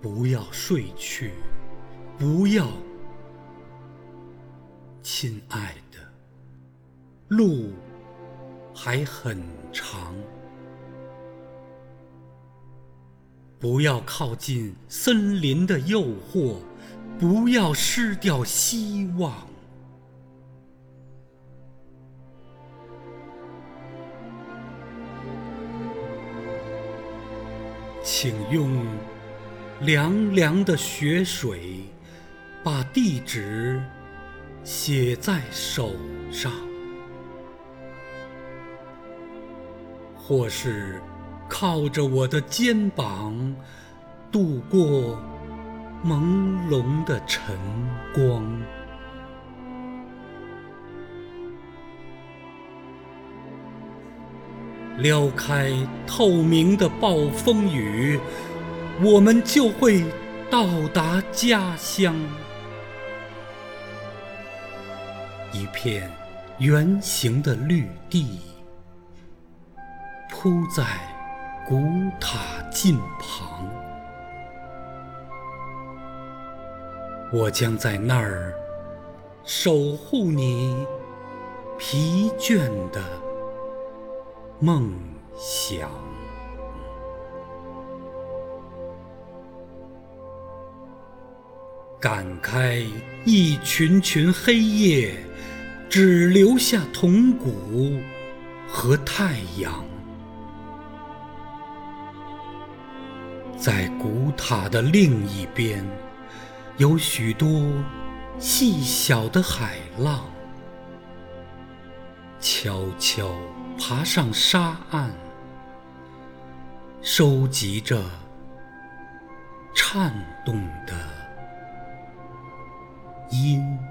不要睡去，不要，亲爱的，路还很长。不要靠近森林的诱惑，不要失掉希望。请用凉凉的雪水把地址写在手上，或是。靠着我的肩膀度过朦胧的晨光，撩开透明的暴风雨，我们就会到达家乡，一片圆形的绿地铺在。古塔近旁，我将在那儿守护你疲倦的梦想。赶开一群群黑夜，只留下铜鼓和太阳。在古塔的另一边，有许多细小的海浪，悄悄爬上沙岸，收集着颤动的音。